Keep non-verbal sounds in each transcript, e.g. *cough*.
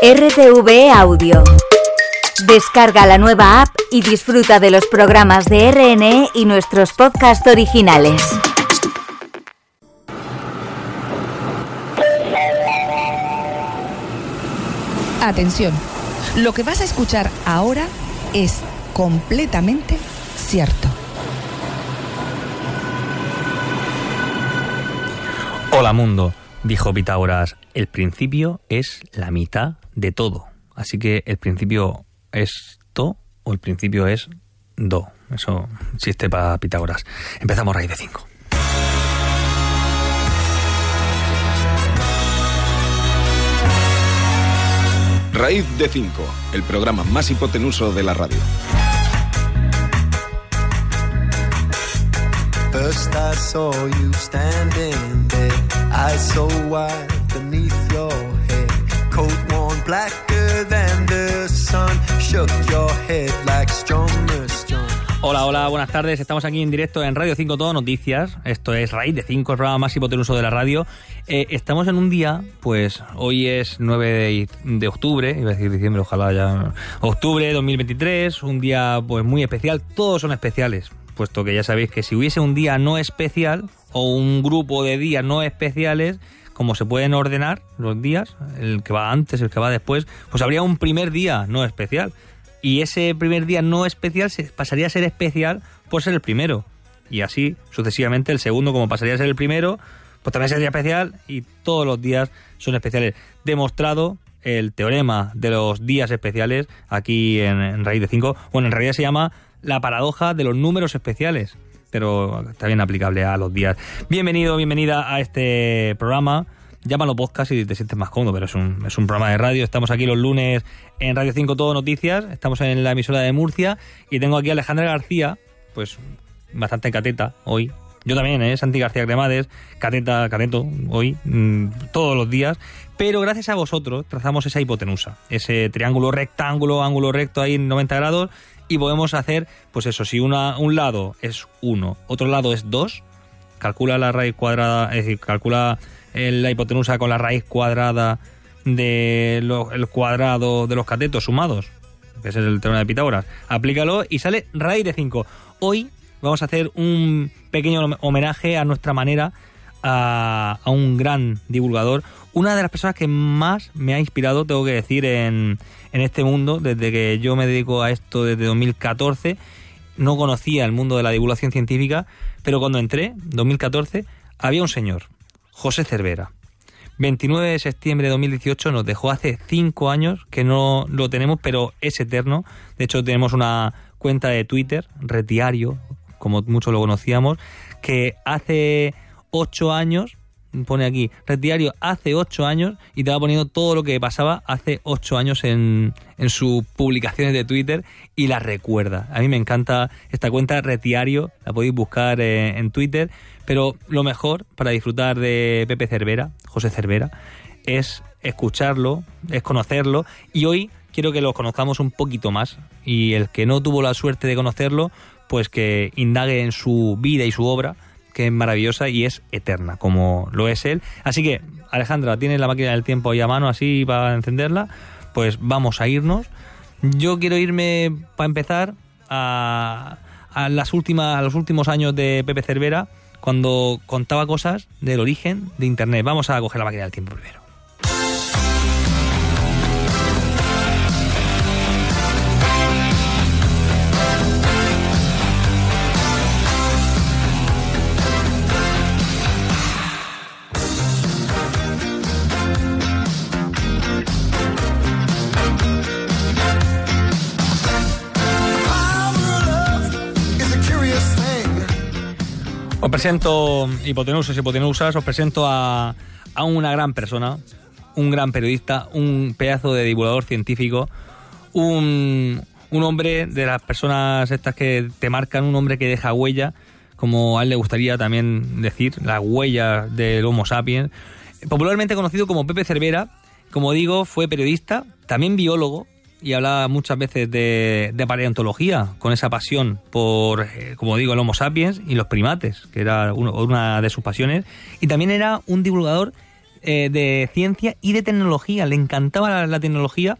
RTV Audio. Descarga la nueva app y disfruta de los programas de RNE y nuestros podcasts originales. Atención, lo que vas a escuchar ahora es completamente cierto. Hola mundo, dijo Pitágoras, el principio es la mitad de todo. Así que el principio es to o el principio es do. Eso existe para Pitágoras. Empezamos raíz de 5. Raíz de 5, el programa más hipotenuso de la radio. First I saw you standing there, eyes so wide beneath your head, coat worn blacker than the sun, shook your head like. Hola, hola, buenas tardes. Estamos aquí en directo en Radio 5 Todo Noticias. Esto es Raíz de 5, el programa más hipotenuso de la radio. Eh, estamos en un día, pues hoy es 9 de, de octubre, iba a decir diciembre, ojalá ya. Octubre 2023, un día pues muy especial. Todos son especiales, puesto que ya sabéis que si hubiese un día no especial o un grupo de días no especiales, como se pueden ordenar los días, el que va antes, el que va después, pues habría un primer día no especial. Y ese primer día no especial pasaría a ser especial por ser el primero. Y así sucesivamente el segundo, como pasaría a ser el primero, pues también sería especial y todos los días son especiales. Demostrado el teorema de los días especiales aquí en, en Raíz de 5. Bueno, en realidad se llama la paradoja de los números especiales, pero también aplicable a los días. Bienvenido, bienvenida a este programa. Llámalo podcast si te sientes más cómodo, pero es un, es un programa de radio. Estamos aquí los lunes en Radio 5 Todo Noticias. Estamos en la emisora de Murcia y tengo aquí a Alejandra García, pues bastante cateta hoy. Yo también, ¿eh? Santi García Cremades, cateta, cateto, hoy, mmm, todos los días. Pero gracias a vosotros trazamos esa hipotenusa, ese triángulo rectángulo, ángulo recto ahí en 90 grados y podemos hacer, pues eso, si una, un lado es 1, otro lado es 2, calcula la raíz cuadrada, es decir, calcula la hipotenusa con la raíz cuadrada del cuadrado de los catetos sumados, que es el teorema de Pitágoras, aplícalo y sale raíz de 5. Hoy vamos a hacer un pequeño homenaje a nuestra manera a, un gran divulgador, una de las personas que más me ha inspirado, tengo que decir, en, en este mundo, desde que yo me dedico a esto desde 2014. No conocía el mundo de la divulgación científica, pero cuando entré, 2014, había un señor, José Cervera. 29 de septiembre de 2018 nos dejó hace 5 años, que no lo tenemos, pero es eterno. De hecho, tenemos una cuenta de Twitter, Retiario, como muchos lo conocíamos, que hace 8 años, pone aquí, Retiario hace 8 años, y te va poniendo todo lo que pasaba hace 8 años en, en sus publicaciones de Twitter y la recuerda. A mí me encanta esta cuenta Retiario, la podéis buscar eh, en Twitter, pero lo mejor para disfrutar de Pepe Cervera, José Cervera, es escucharlo, es conocerlo, y hoy quiero que lo conozcamos un poquito más, y el que no tuvo la suerte de conocerlo, pues que indague en su vida y su obra, que es maravillosa y es eterna, como lo es él. Así que, Alejandra, ¿tienes la máquina del tiempo ahí a mano así para encenderla? Pues vamos a irnos. Yo quiero irme, para empezar, a, a, las últimas, a los últimos años de Pepe Cervera, cuando contaba cosas del origen de Internet. Vamos a coger la máquina del tiempo primero. Presento, hipotenusas y hipotenusas, os presento a, a, una gran persona, un gran periodista, un pedazo de divulgador científico, un, un hombre de las personas estas que te marcan, un hombre que deja huella, como a él le gustaría también decir, la huella del Homo sapiens, popularmente conocido como Pepe Cervera, como digo, fue periodista, también biólogo, y hablaba muchas veces de, paleontología, con esa pasión por, eh, como digo, el Homo sapiens y los primates, que era uno, una de sus pasiones. Y también era un divulgador eh, de ciencia y de tecnología. Le encantaba la, la tecnología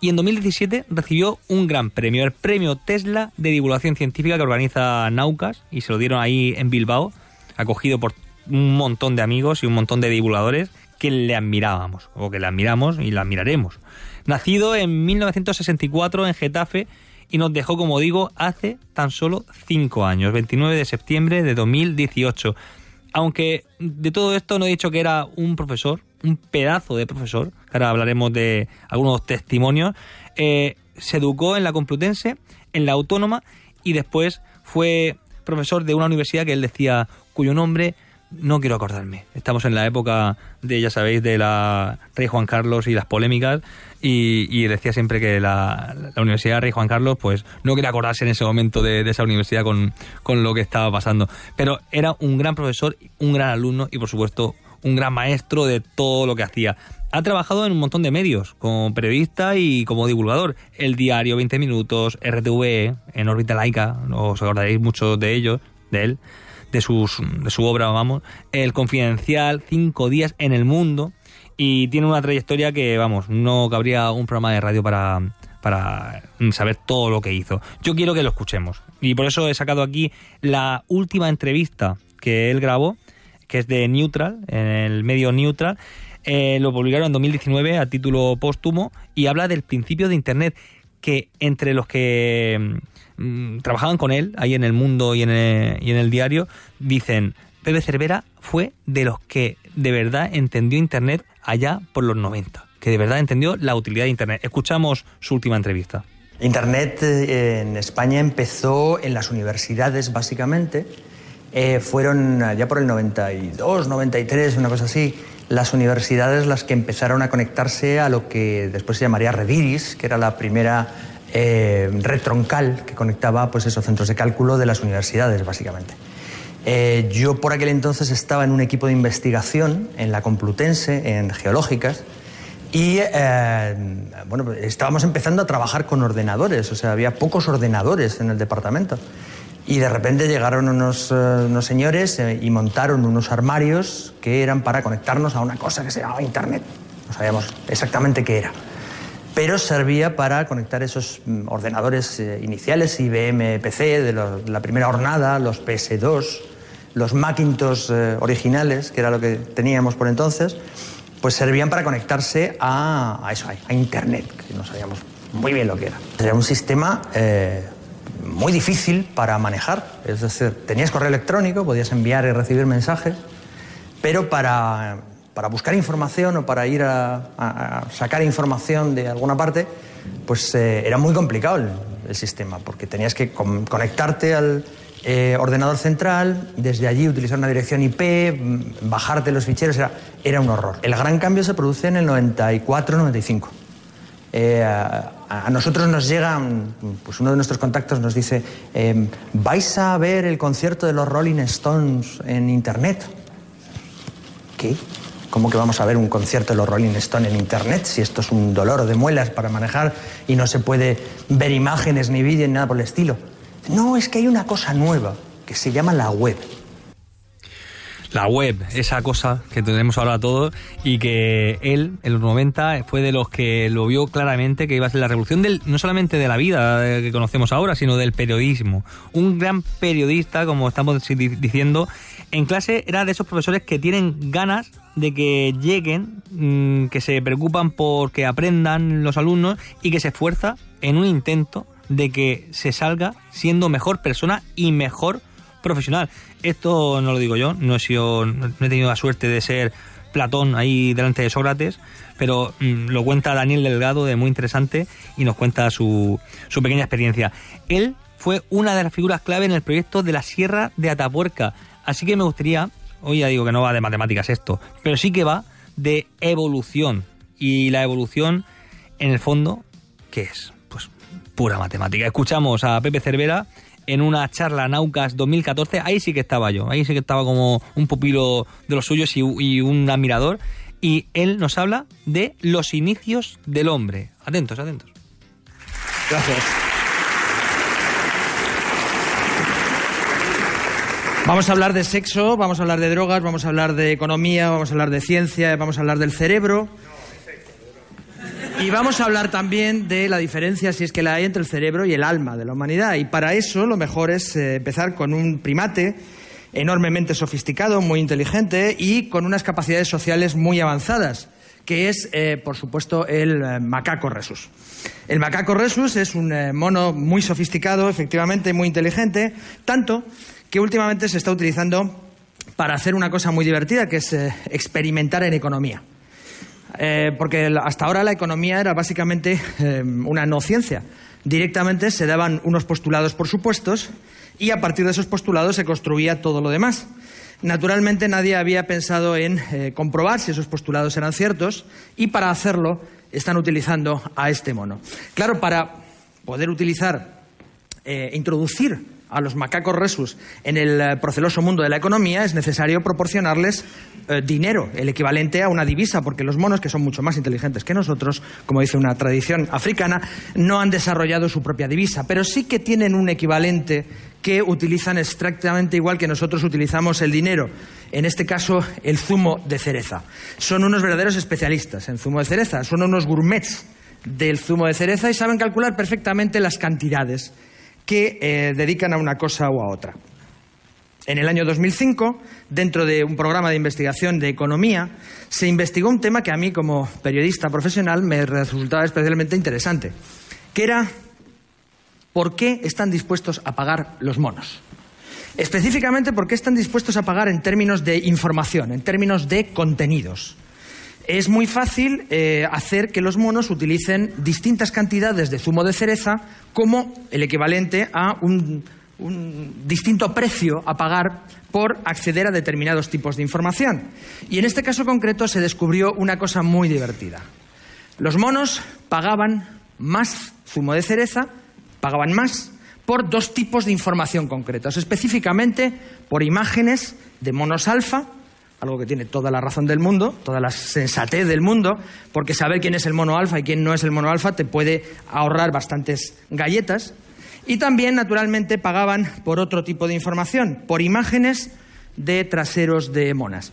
y en 2017 recibió un gran premio, el premio Tesla de divulgación científica que organiza Naucas y se lo dieron ahí en Bilbao, acogido por un montón de amigos y un montón de divulgadores que le admirábamos, o que le admiramos y la admiraremos. Nacido en 1964 en Getafe y nos dejó, como digo, hace tan solo cinco años, 29 de septiembre de 2018. Aunque de todo esto no he dicho que era un profesor, un pedazo de profesor, ahora hablaremos de algunos testimonios, eh, se educó en la Complutense, en la Autónoma y después fue profesor de una universidad que él decía, cuyo nombre no quiero acordarme. Estamos en la época de, ya sabéis, de la Rey Juan Carlos y las polémicas y, decía siempre que la, Universidad Rey Juan Carlos pues no quería acordarse en ese momento de, esa universidad con, con, lo que estaba pasando. Pero era un gran profesor, un gran alumno y por supuesto un gran maestro de todo lo que hacía. Ha trabajado en un montón de medios, como periodista y como divulgador. El diario 20 Minutos, RTVE, en órbita laica, os acordaréis mucho de ellos, de él de, sus, de su obra, vamos, El Confidencial, Cinco días en el mundo, y tiene una trayectoria que, vamos, no cabría un programa de radio para, para saber todo lo que hizo. Yo quiero que lo escuchemos, y por eso he sacado aquí la última entrevista que él grabó, que es de Neutral, en el medio Neutral, eh, lo publicaron en 2019 a título póstumo y habla del principio de Internet, que entre los que Mm, trabajaban con él ahí en el mundo y en el, y en el diario, dicen, Pepe Cervera fue de los que de verdad entendió Internet allá por los 90, que de verdad entendió la utilidad de Internet. Escuchamos su última entrevista. Internet eh, en España empezó en las universidades, básicamente. Eh, fueron ya por el 92, 93, una cosa así, las universidades las que empezaron a conectarse a lo que después se llamaría Rediris, que era la primera eh, que conectaba pues esos centros de cálculo de las universidades, básicamente. Eh, yo por aquel entonces estaba en un equipo de investigación en la Complutense, en geológicas, y eh, bueno, estábamos empezando a trabajar con ordenadores, o sea, había pocos ordenadores en el departamento. Y de repente llegaron unos, unos señores y montaron unos armarios que eran para conectarnos a una cosa que se llamaba Internet. No sabíamos exactamente qué era pero servía para conectar esos mm, ordenadores eh, iniciales, IBM PC de, la primera hornada, los PS2, los Macintosh eh, originales, que era lo que teníamos por entonces, pues servían para conectarse a, eso, a Internet, que no sabíamos muy bien lo que era. Era un sistema eh, muy difícil para manejar, es decir, tenías correo electrónico, podías enviar y recibir mensajes, pero para para buscar información o para ir a, sacar información de alguna parte, pues eh, era muy complicado el, sistema, porque tenías que conectarte al eh, ordenador central, desde allí utilizar una dirección IP, mm, bajarte los ficheros, era, era un horror. El gran cambio se produce en el 94-95. Eh, a, nosotros nos llega, pues uno de nuestros contactos nos dice, em, ¿vais a ver el concierto de los Rolling Stones en Internet? ¿Qué? ¿Cómo que vamos a ver un concierto de los Rolling Stones en Internet si esto es un dolor de muelas para manejar y no se puede ver imágenes ni vídeos ni nada por el estilo? No, es que hay una cosa nueva que se llama la web. La web, esa cosa que tenemos ahora todos y que él, en los 90, fue de los que lo vio claramente que iba a ser la revolución del, no solamente de la vida que conocemos ahora, sino del periodismo. Un gran periodista, como estamos diciendo, en clase era de esos profesores que tienen ganas de que lleguen, mm, que se preocupan por que aprendan los alumnos y que se esfuerza en un intento de que se salga siendo mejor persona y mejor profesional. Esto no lo digo yo, no he, sido, no he tenido la suerte de ser Platón ahí delante de Sócrates, pero mm, lo cuenta Daniel Delgado de muy interesante y nos cuenta su, su pequeña experiencia. Él fue una de las figuras clave en el proyecto de la Sierra de Atapuerca, así que me gustaría Hoy ya digo que no va de matemáticas esto, pero sí que va de evolución. Y la evolución, en el fondo, ¿qué es? Pues pura matemática. Escuchamos a Pepe Cervera en una charla Naucas 2014. Ahí sí que estaba yo, ahí sí que estaba como un pupilo de los suyos y, y un admirador. Y él nos habla de los inicios del hombre. Atentos, atentos. Gracias. Vamos a hablar de sexo, vamos a hablar de drogas, vamos a hablar de economía, vamos a hablar de ciencia, vamos a hablar del cerebro. Y vamos a hablar también de la diferencia, si es que la hay, entre el cerebro y el alma de la humanidad. Y para eso lo mejor es eh, empezar con un primate enormemente sofisticado, muy inteligente y con unas capacidades sociales muy avanzadas, que es, eh, por supuesto, el eh, macaco resus. El macaco resus es un mono muy sofisticado, efectivamente, muy inteligente, tanto que últimamente se está utilizando para hacer una cosa muy divertida, que es experimentar en economía. Eh, porque hasta ahora la economía era básicamente eh, una no ciencia. Directamente se daban unos postulados por supuestos y a partir de esos postulados se construía todo lo demás. Naturalmente nadie había pensado en eh, comprobar si esos postulados eran ciertos y para hacerlo están utilizando a este mono. Claro, para poder utilizar, introducir a los macacos resus en el eh, proceloso mundo de la economía, es necesario proporcionarles eh, dinero, el equivalente a una divisa, porque los monos, que son mucho más inteligentes que nosotros, como dice una tradición africana, no han desarrollado su propia divisa, pero sí que tienen un equivalente que utilizan exactamente igual que nosotros utilizamos el dinero, en este caso el zumo de cereza. Son unos verdaderos especialistas en zumo de cereza, son unos gourmets del zumo de cereza y saben calcular perfectamente las cantidades que eh, dedican a una cosa o a otra. En el año 2005, dentro de un programa de investigación de economía, se investigó un tema que a mí, como periodista profesional, me resultaba especialmente interesante, que era por qué están dispuestos a pagar los monos. Específicamente, por qué están dispuestos a pagar en términos de información, en términos de contenidos es muy fácil eh, hacer que los monos utilicen distintas cantidades de zumo de cereza como el equivalente a un, distinto precio a pagar por acceder a determinados tipos de información. Y en este caso concreto se descubrió una cosa muy divertida. Los monos pagaban más zumo de cereza, pagaban más por dos tipos de información concretos, específicamente por imágenes de monos alfa algo que tiene toda la razón del mundo, toda la sensatez del mundo, porque saber quién es el mono alfa y quién no es el mono alfa te puede ahorrar bastantes galletas. Y también, naturalmente, pagaban por otro tipo de información, por imágenes de traseros de monas.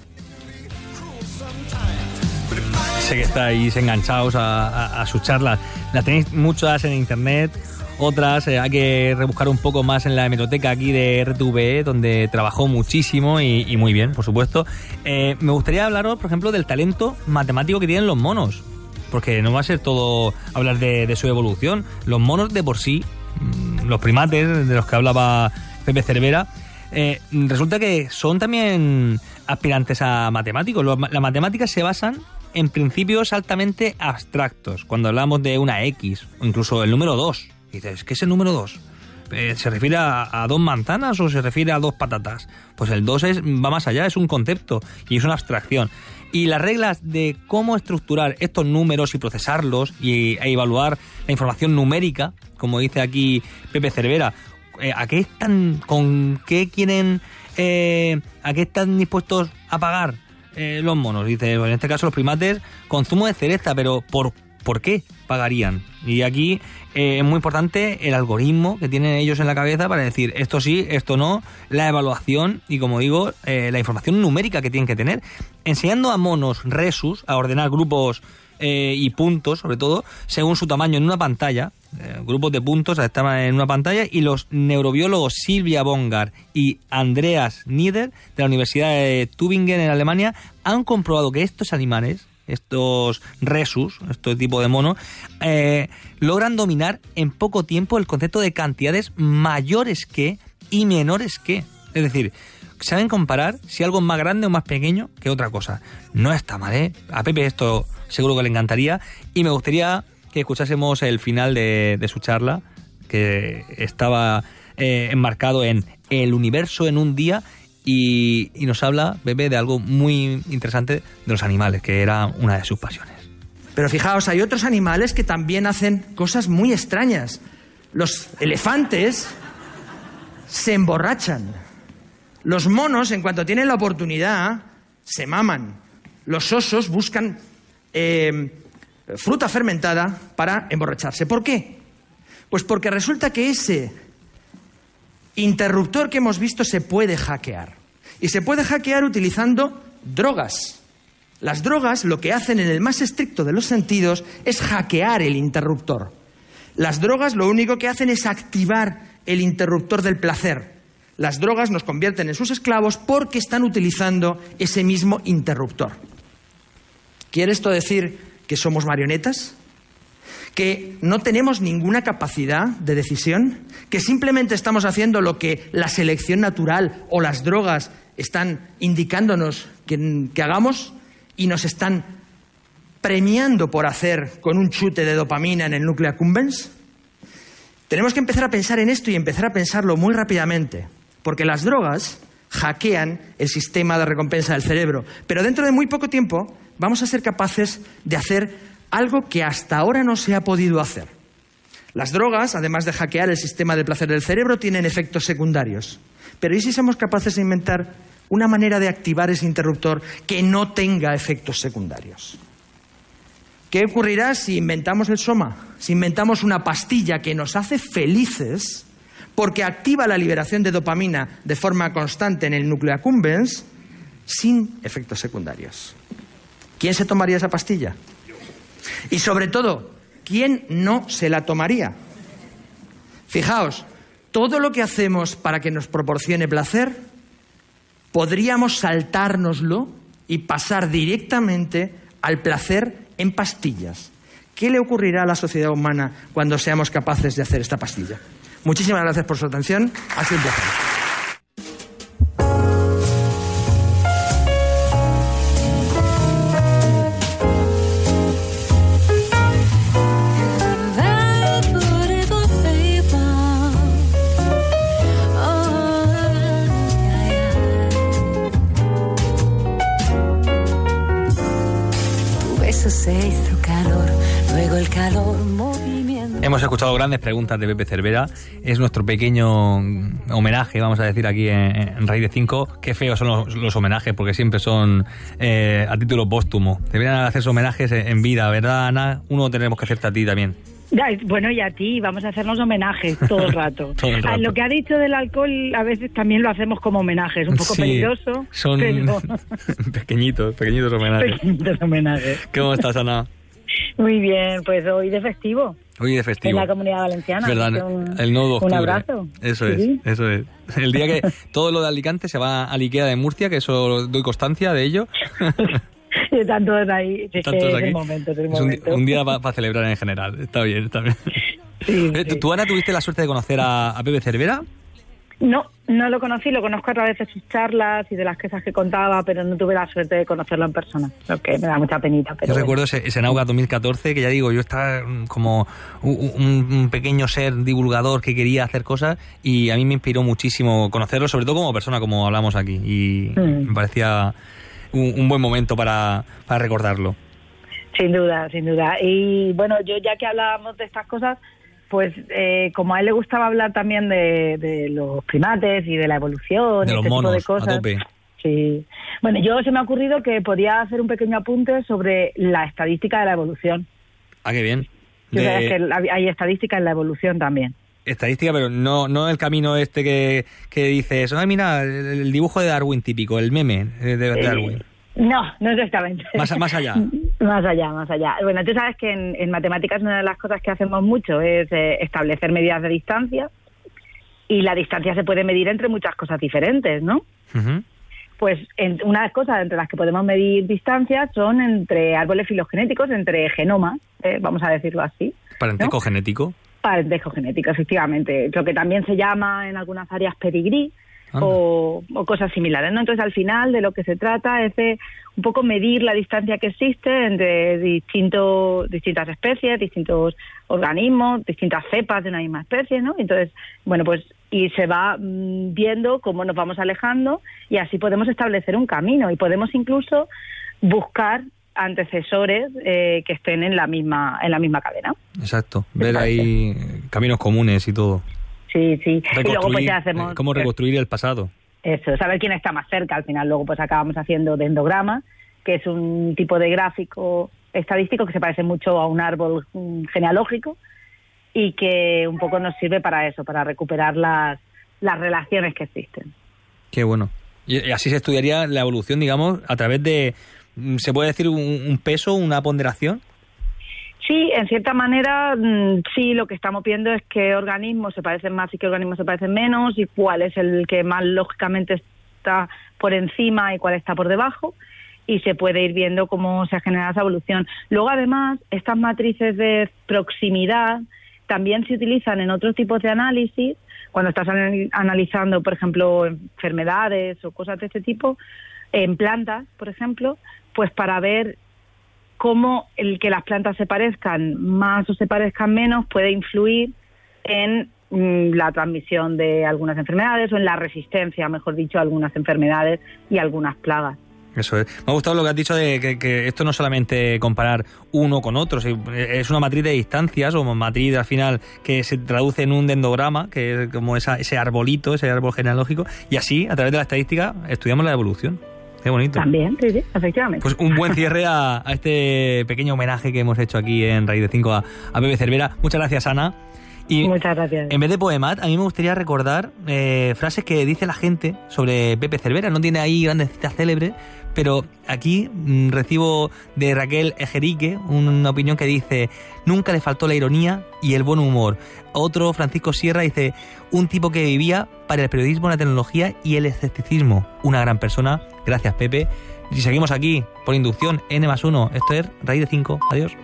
Sé que estáis enganchados a, a, charlas. Las tenéis muchas en internet otras eh, hay que rebuscar un poco más en la hemeroteca aquí de RTVE, donde trabajó muchísimo y, muy bien, por supuesto. Eh, me gustaría hablaros, por ejemplo, del talento matemático que tienen los monos, porque no va a ser todo hablar de, su evolución. Los monos de por sí, mm, los primates de los que hablaba Pepe Cervera, eh, resulta que son también aspirantes a matemáticos. Las matemáticas se basan en principios altamente abstractos. Cuando hablamos de una X, o incluso el número 2, dices, ¿qué es el número 2? Eh, ¿Se refiere a, dos manzanas o se refiere a dos patatas? Pues el 2 va más allá, es un concepto y es una abstracción. Y las reglas de cómo estructurar estos números y procesarlos y, e evaluar la información numérica, como dice aquí Pepe Cervera, eh, ¿a qué están, con qué quieren, eh, a qué están dispuestos a pagar los monos? Dice, en este caso los primates, consumo de cereza, pero ¿por ¿por qué pagarían? Y aquí eh, es muy importante el algoritmo que tienen ellos en la cabeza para decir esto sí, esto no, la evaluación y, como digo, eh, la información numérica que tienen que tener. Enseñando a monos resus a ordenar grupos eh, y puntos, sobre todo, según su tamaño en una pantalla, grupos de puntos estaban en una pantalla y los neurobiólogos Silvia Bongar y Andreas Nieder de la Universidad de Tübingen en Alemania han comprobado que estos animales estos resus, este tipo de mono, eh, logran dominar en poco tiempo el concepto de cantidades mayores que y menores que. Es decir, saben comparar si algo es más grande o más pequeño que otra cosa. No está mal, ¿eh? A Pepe esto seguro que le encantaría y me gustaría que escuchásemos el final de, su charla, que estaba eh, enmarcado en el universo en un día y, nos habla, Bebe, de algo muy interesante de los animales, que era una de sus pasiones. Pero fijaos, hay otros animales que también hacen cosas muy extrañas. Los elefantes se emborrachan. Los monos, en cuanto tienen la oportunidad, se maman. Los osos buscan eh, fruta fermentada para emborracharse. ¿Por qué? Pues porque resulta que ese interruptor que hemos visto se puede hackear. Y se puede hackear utilizando drogas. Las drogas lo que hacen en el más estricto de los sentidos es hackear el interruptor. Las drogas lo único que hacen es activar el interruptor del placer. Las drogas nos convierten en sus esclavos porque están utilizando ese mismo interruptor. ¿Quiere esto decir que somos marionetas? ¿Que no tenemos ninguna capacidad de decisión? ¿Que simplemente estamos haciendo lo que la selección natural o las drogas están indicándonos que, hagamos y nos están premiando por hacer con un chute de dopamina en el núcleo accumbens? Tenemos que empezar a pensar en esto y empezar a pensarlo muy rápidamente, porque las drogas hackean el sistema de recompensa del cerebro, pero dentro de muy poco tiempo vamos a ser capaces de hacer algo que hasta ahora no se ha podido hacer. Las drogas, además de hackear el sistema de placer del cerebro, tienen efectos secundarios. Pero ¿y si somos capaces de inventar una manera de activar ese interruptor que no tenga efectos secundarios? ¿Qué ocurrirá si inventamos el soma? Si inventamos una pastilla que nos hace felices porque activa la liberación de dopamina de forma constante en el núcleo accumbens sin efectos secundarios. ¿Quién se tomaría esa pastilla? Y sobre todo, ¿quién no se la tomaría? Fijaos, todo lo que hacemos para que nos proporcione placer, podríamos saltárnoslo y pasar directamente al placer en pastillas. ¿Qué le ocurrirá a la sociedad humana cuando seamos capaces de hacer esta pastilla? Muchísimas gracias por su atención. Ha sido un. Hemos escuchado grandes preguntas de Pepe Cervera. Es nuestro pequeño homenaje, vamos a decir, aquí en, Raíz de 5. Qué feos son los, homenajes, porque siempre son eh, a título póstumo. Deberían hacerse homenajes en vida, ¿verdad, Ana? Uno tenemos que hacerte a ti también. bueno, y a ti, vamos a hacernos homenajes todo el *laughs* rato. lo que ha dicho del alcohol, a veces también lo hacemos como homenajes, un poco peligroso. Son *laughs* pequeñitos, pequeñitos *laughs* homenajes. Pequeñitos homenajes. ¿Cómo estás, Ana? Muy bien, pues hoy de festivo. Hoy de festivo. En la comunidad valenciana. el 9 de octubre. Un abrazo. Eso es, eso es. El día que *laughs* todo lo de Alicante se va a Ikea de Murcia, que eso doy constancia de ello. *laughs* y tantos ahí. Sí, tantos aquí. momento, es un, día para celebrar en general. Está bien, está bien. *laughs* ¿Tú, Ana, tuviste la suerte de conocer a, a Pepe Cervera? No, no lo conocí, lo conozco a través de sus charlas y de las cosas que contaba, pero no tuve la suerte de conocerlo en persona, lo que me da mucha penita. Pero yo recuerdo ese, ese Nauga 2014, que ya digo, yo estaba como un, pequeño ser divulgador que quería hacer cosas y a mí me inspiró muchísimo conocerlo, sobre todo como persona, como hablamos aquí, y mm. me parecía un, buen momento para, para recordarlo. Sin duda, sin duda. Y bueno, yo ya que hablábamos de estas cosas, pues eh, como a él le gustaba hablar también de, los primates y de la evolución, de y este tipo de cosas. Sí. Bueno, yo se me ha ocurrido que podía hacer un pequeño apunte sobre la estadística de la evolución. Ah, qué bien. que hay estadística en la evolución también. Estadística, pero no, no el camino este que, que dices, ay, mira, el dibujo de Darwin típico, el meme de, de eh, Darwin. No, no exactamente. Más, más allá. *laughs* más allá, más allá. Bueno, tú sabes que en, matemáticas una de las cosas que hacemos mucho es eh, establecer medidas de distancia y la distancia se puede medir entre muchas cosas diferentes, ¿no? Pues en, una cosas entre las que podemos medir distancias son entre árboles filogenéticos, entre genomas, eh, vamos a decirlo así. ¿Parentesco genético? Parentesco genético, efectivamente. Lo que también se llama en algunas áreas pedigrí, o, cosas similares. ¿no? Entonces, al final, de lo que se trata es de un poco medir la distancia que existe entre distintos, distintas especies, distintos organismos, distintas cepas de una misma especie, ¿no? Entonces, bueno, pues y se va mm, viendo cómo nos vamos alejando y así podemos establecer un camino y podemos incluso buscar antecesores eh, que estén en la misma en la misma cadena. Exacto, ver ahí caminos comunes y todo. Sí, sí. Y luego pues ya hacemos... ¿Cómo reconstruir el pasado? Eso, saber quién está más cerca. Al final luego pues acabamos haciendo dendograma, que es un tipo de gráfico estadístico que se parece mucho a un árbol mm, genealógico y que un poco nos sirve para eso, para recuperar las, las relaciones que existen. Qué bueno. Y así se estudiaría la evolución, digamos, a través de, mm, ¿se puede decir un, peso, una ponderación? Sí, en cierta manera, mm, sí, lo que estamos viendo es qué organismos se parecen más y qué organismos se parecen menos y cuál es el que más lógicamente está por encima y cuál está por debajo y se puede ir viendo cómo se ha generado esa evolución. Luego, además, estas matrices de proximidad también se utilizan en otros tipos de análisis, cuando estás analizando, por ejemplo, enfermedades o cosas de este tipo, en plantas, por ejemplo, pues para ver cómo el que las plantas se parezcan más o se parezcan menos puede influir en mm, la transmisión de algunas enfermedades o en la resistencia, mejor dicho, a algunas enfermedades y algunas plagas. Eso es. Me ha gustado lo que has dicho de que, esto no es solamente comparar uno con otro, es una matriz de distancias o matriz al final que se traduce en un dendograma, que es como ese arbolito, ese árbol genealógico, y así, a través de la estadística, estudiamos la evolución. Qué bonito. También, sí, sí, efectivamente. Pues un buen cierre a, este pequeño homenaje que hemos hecho aquí en Raíz de 5 a, a Bebe Cervera. Muchas gracias, Ana. Y Muchas gracias. En vez de poemat, a mí me gustaría recordar eh, frases que dice la gente sobre Pepe Cervera. No tiene ahí grandes citas célebres, pero aquí mm, recibo de Raquel Ejerique una opinión que dice, nunca le faltó la ironía y el buen humor. Otro, Francisco Sierra, dice, un tipo que vivía para el periodismo, la tecnología y el escepticismo. Una gran persona. Gracias, Pepe. Y seguimos aquí, por inducción, N más 1. Esto es Raíz de 5. Adiós.